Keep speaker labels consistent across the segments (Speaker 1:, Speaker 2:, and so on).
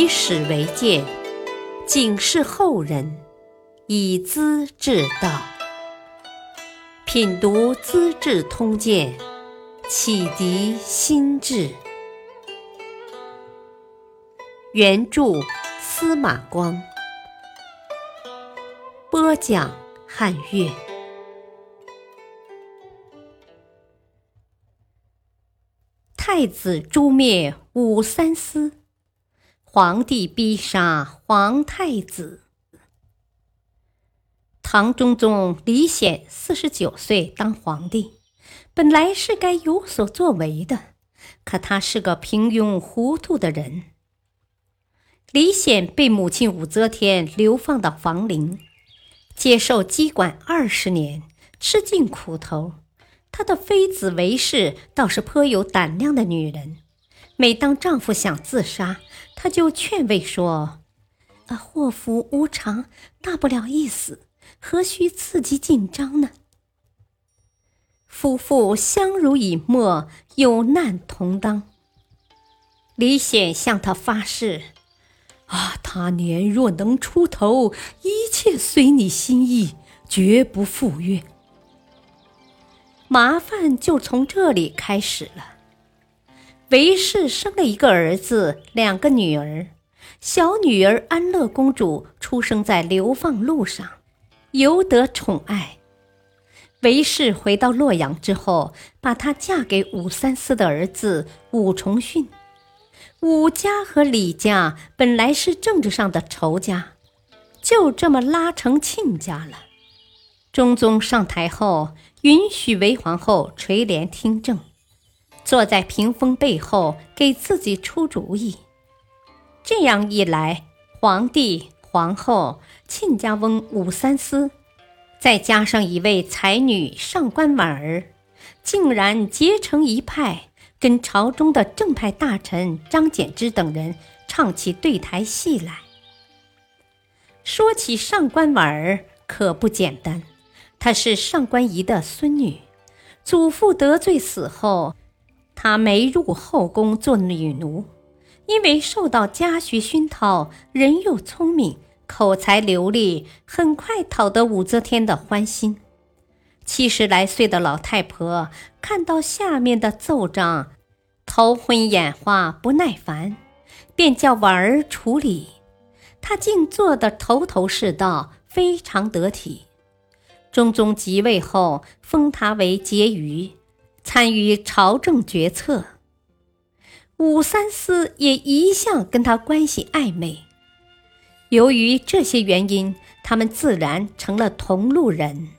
Speaker 1: 以史为鉴，警示后人，以资治道。品读《资治通鉴》，启迪心智。原著司马光，播讲汉乐。太子诛灭武三思，皇帝逼杀皇太子。唐中宗李显四十九岁当皇帝，本来是该有所作为的，可他是个平庸糊涂的人。李显被母亲武则天流放到房陵，接受羁管二十年，吃尽苦头。他的妃子韦氏倒是颇有胆量的女人，每当丈夫想自杀，他就劝慰说：“啊，祸福无常，大不了一死，何须自己紧张呢？”夫妇相濡以沫，有难同当。李显向他发誓。啊，他年若能出头，一切随你心意，绝不赴约。麻烦就从这里开始了。韦氏生了一个儿子，两个女儿。小女儿安乐公主出生在流放路上，尤得宠爱。韦氏回到洛阳之后，把她嫁给武三思的儿子武重训。武家和李家本来是政治上的仇家，就这么拉成亲家了。中宗上台后，允许韦皇后垂帘听政，坐在屏风背后给自己出主意。这样一来，皇帝、皇后、亲家翁武三思，再加上一位才女上官婉儿，竟然结成一派。跟朝中的正派大臣张柬之等人唱起对台戏来。说起上官婉儿，可不简单。她是上官仪的孙女，祖父得罪死后，她没入后宫做女奴。因为受到家学熏陶，人又聪明，口才流利，很快讨得武则天的欢心。七十来岁的老太婆看到下面的奏章，头昏眼花，不耐烦，便叫婉儿处理。她竟做得头头是道，非常得体。中宗即位后，封她为婕妤，参与朝政决策。武三思也一向跟他关系暧昧。由于这些原因，他们自然成了同路人。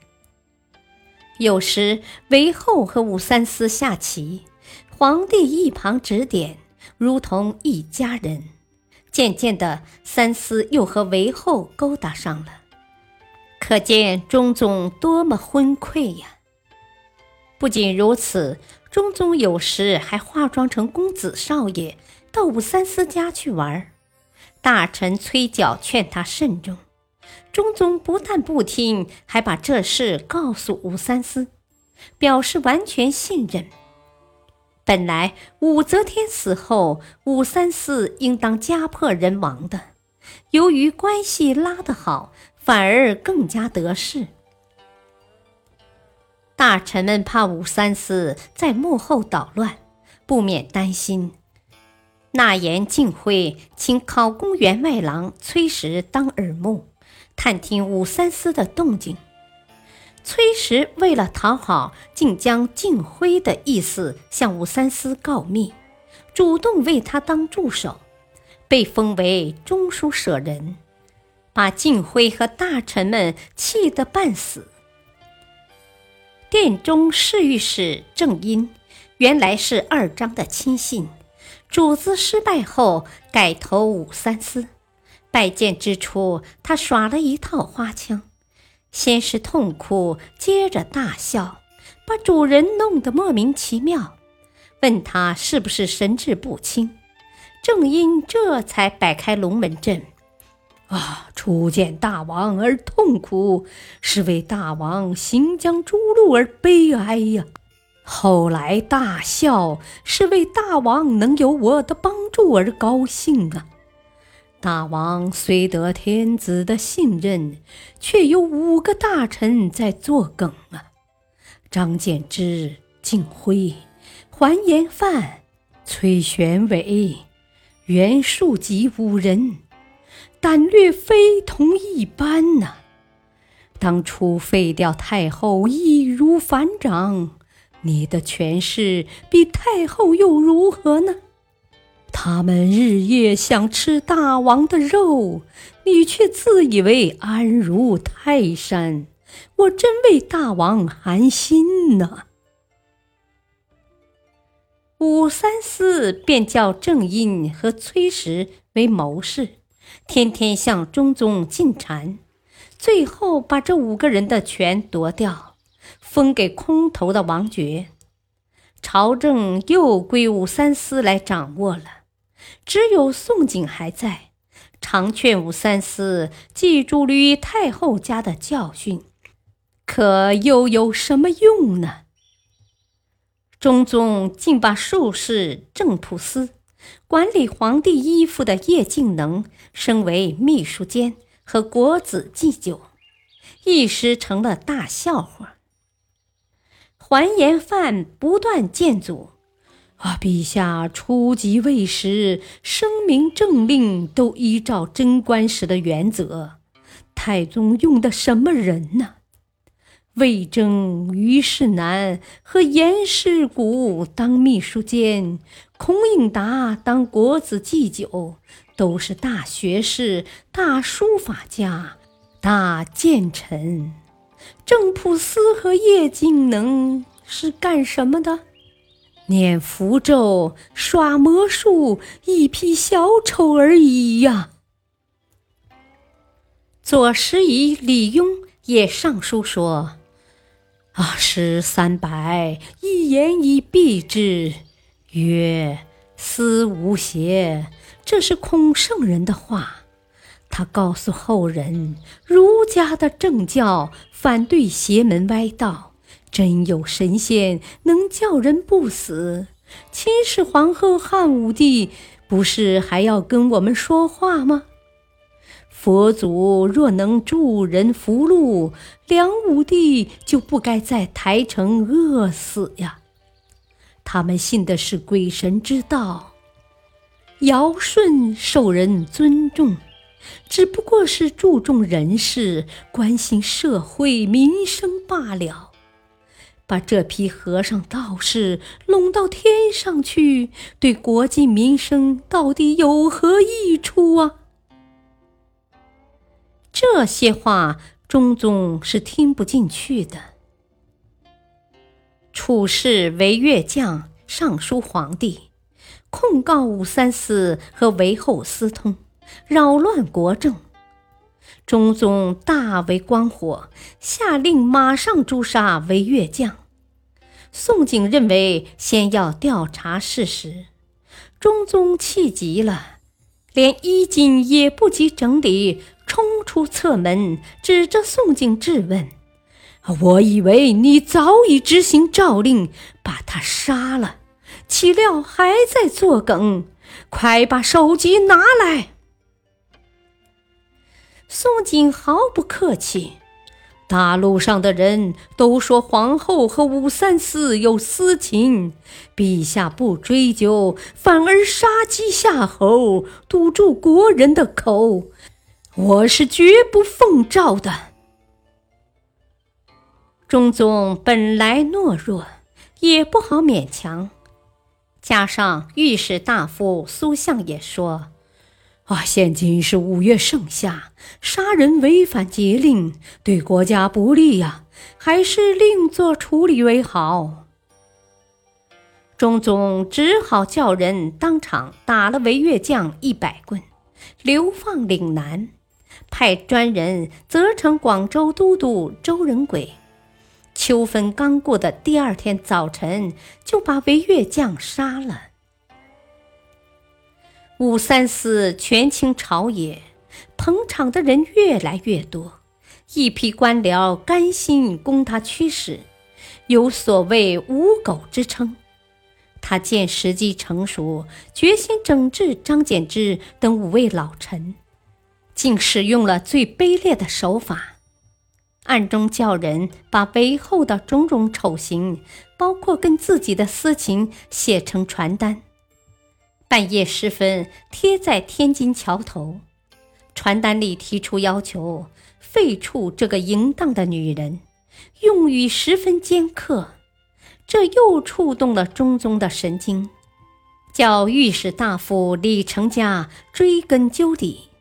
Speaker 1: 有时韦后和武三思下棋，皇帝一旁指点，如同一家人。渐渐的，三思又和韦后勾搭上了，可见中宗多么昏聩呀！不仅如此，中宗有时还化妆成公子少爷到武三思家去玩，大臣催缴劝他慎重。中宗不但不听，还把这事告诉武三思，表示完全信任。本来武则天死后，武三思应当家破人亡的，由于关系拉得好，反而更加得势。大臣们怕武三思在幕后捣乱，不免担心。纳言敬辉请考功员外郎崔实当耳目。探听武三思的动静，崔实为了讨好，竟将敬辉的意思向武三思告密，主动为他当助手，被封为中书舍人，把敬辉和大臣们气得半死。殿中侍御史郑殷原来是二张的亲信，主子失败后改投武三思。拜见之初，他耍了一套花枪，先是痛哭，接着大笑，把主人弄得莫名其妙。问他是不是神志不清，正因这才摆开龙门阵。啊，初见大王而痛苦，是为大王行将诛戮而悲哀呀；后来大笑，是为大王能有我的帮助而高兴啊。大王虽得天子的信任，却有五个大臣在作梗啊！张建之、敬辉、桓延范、崔玄伟、袁术吉五人，胆略非同一般呐！当初废掉太后，易如反掌，你的权势比太后又如何呢？他们日夜想吃大王的肉，你却自以为安如泰山，我真为大王寒心呐！武三思便叫郑印和崔实为谋士，天天向中宗进谗，最后把这五个人的权夺掉，封给空头的王爵，朝政又归武三思来掌握了。只有宋璟还在，常劝武三思记住吕太后家的教训，可又有什么用呢？中宗竟把术士郑普思、管理皇帝衣服的叶敬能升为秘书监和国子祭酒，一时成了大笑话。桓延范不断谏阻。啊！陛下初即位时声明政令都依照贞观时的原则，太宗用的什么人呢？魏征、虞世南和严世谷当秘书监，孔颖达当国子祭酒，都是大学士、大书法家、大谏臣。郑普思和叶敬能是干什么的？念符咒、耍魔术，一批小丑而已呀！左拾遗李邕也上书说：“啊，诗三百，一言以蔽之，曰：‘思无邪。’这是孔圣人的话。他告诉后人，儒家的正教反对邪门歪道。”真有神仙能叫人不死？秦始皇和汉武帝不是还要跟我们说话吗？佛祖若能助人福禄，梁武帝就不该在台城饿死呀！他们信的是鬼神之道，尧舜受人尊重，只不过是注重人事、关心社会民生罢了。把这批和尚道士拢到天上去，对国计民生到底有何益处啊？这些话，中宗是听不进去的。处士韦越将上书皇帝，控告武三思和韦后私通，扰乱国政。中宗大为光火，下令马上诛杀韦越将。宋璟认为先要调查事实，中宗气急了，连衣襟也不及整理，冲出侧门，指着宋璟质问：“我以为你早已执行诏令，把他杀了，岂料还在作梗，快把首级拿来！”宋璟毫不客气。大陆上的人都说皇后和武三思有私情，陛下不追究，反而杀鸡吓猴，堵住国人的口，我是绝不奉诏的。中宗本来懦弱，也不好勉强，加上御史大夫苏相也说。啊，现今是五月盛夏，杀人违反节令，对国家不利呀，还是另作处理为好。中宗只好叫人当场打了韦越将一百棍，流放岭南，派专人责成广州都督周仁轨。秋分刚过的第二天早晨，就把韦越将杀了。武三思权倾朝野，捧场的人越来越多，一批官僚甘心供他驱使，有所谓“五狗”之称。他见时机成熟，决心整治张柬之等五位老臣，竟使用了最卑劣的手法，暗中叫人把韦后的种种丑行，包括跟自己的私情，写成传单，半夜时分贴在天津桥头。传单里提出要求，废黜这个淫荡的女人，用语十分尖刻，这又触动了中宗的神经，叫御史大夫李成家追根究底。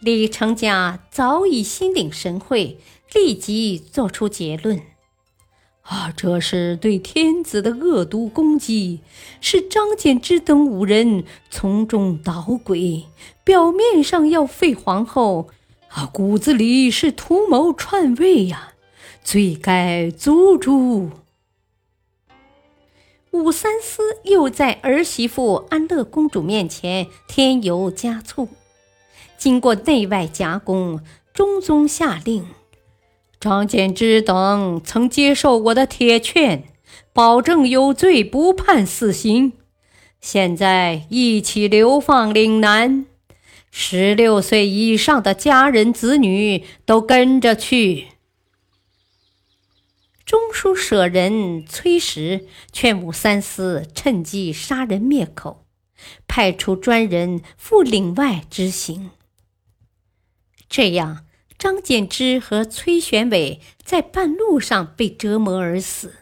Speaker 1: 李成家早已心领神会，立即作出结论。啊，这是对天子的恶毒攻击，是张柬之等五人从中捣鬼，表面上要废皇后，啊，骨子里是图谋篡位呀，罪该诛诛。武三思又在儿媳妇安乐公主面前添油加醋，经过内外夹攻，中宗下令。张柬之等曾接受我的铁券，保证有罪不判死刑。现在一起流放岭南，十六岁以上的家人子女都跟着去。中书舍人崔实劝武三思趁机杀人灭口，派出专人赴岭外执行。这样。张柬之和崔玄伟在半路上被折磨而死，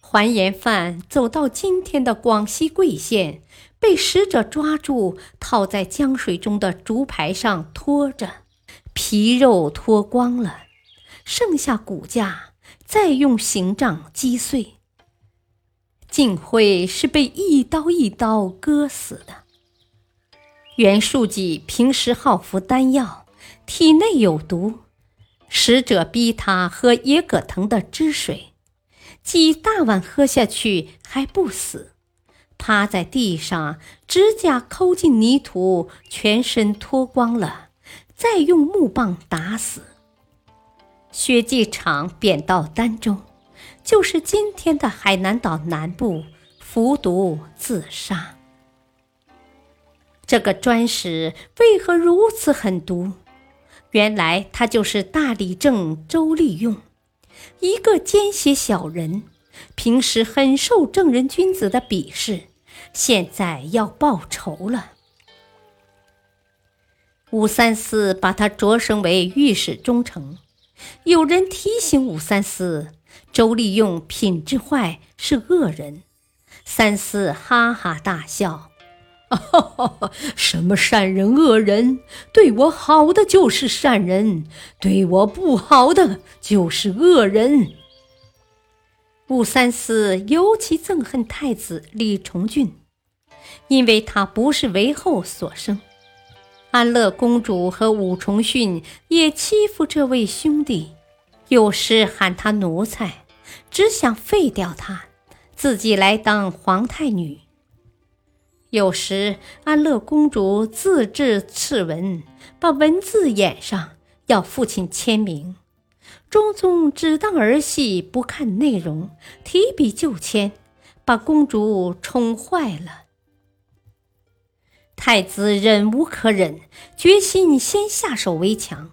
Speaker 1: 还盐犯走到今天的广西桂县，被使者抓住，套在江水中的竹排上拖着，皮肉脱光了，剩下骨架，再用刑杖击碎。晋惠是被一刀一刀割死的。袁术济平时好服丹药。体内有毒，使者逼他喝野葛藤的汁水，几大碗喝下去还不死，趴在地上，指甲抠进泥土，全身脱光了，再用木棒打死。血迹场贬到儋州，就是今天的海南岛南部，服毒自杀。这个专使为何如此狠毒？原来他就是大理正周利用，一个奸邪小人，平时很受正人君子的鄙视，现在要报仇了。武三思把他擢升为御史中丞，有人提醒武三思，周利用品质坏，是恶人。三思哈哈大笑。哈 哈什么善人恶人？对我好的就是善人，对我不好的就是恶人。武三思尤其憎恨太子李重俊，因为他不是韦后所生。安乐公主和武重训也欺负这位兄弟，有时喊他奴才，只想废掉他，自己来当皇太女。有时，安乐公主自制敕文，把文字掩上，要父亲签名。中宗只当儿戏，不看内容，提笔就签，把公主宠坏了。太子忍无可忍，决心先下手为强，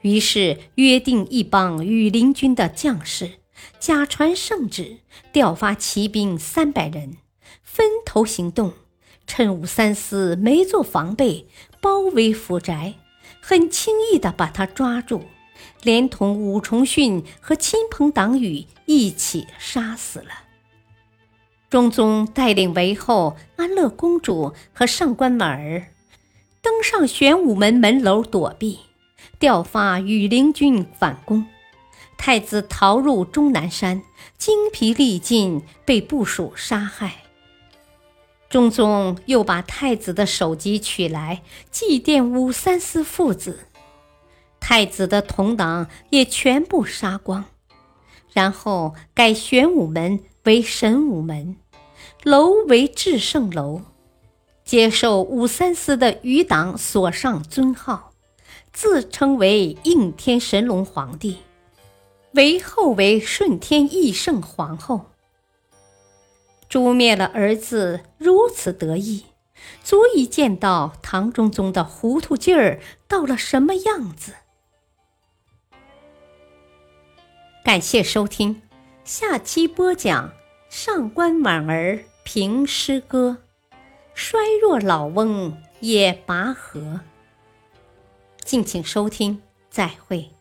Speaker 1: 于是约定一帮羽林军的将士，假传圣旨，调发骑兵三百人，分头行动。趁武三思没做防备，包围府宅，很轻易地把他抓住，连同武重训和亲朋党羽一起杀死了。中宗带领韦后、安乐公主和上官婉儿登上玄武门门楼躲避，调发羽林军反攻。太子逃入终南山，精疲力尽，被部属杀害。中宗又把太子的首级取来祭奠武三思父子，太子的同党也全部杀光，然后改玄武门为神武门，楼为至圣楼，接受武三思的余党所上尊号，自称为应天神龙皇帝，为后为顺天义圣皇后。诛灭了儿子，如此得意，足以见到唐中宗的糊涂劲儿到了什么样子。感谢收听，下期播讲上官婉儿评诗歌，衰弱老翁也拔河。敬请收听，再会。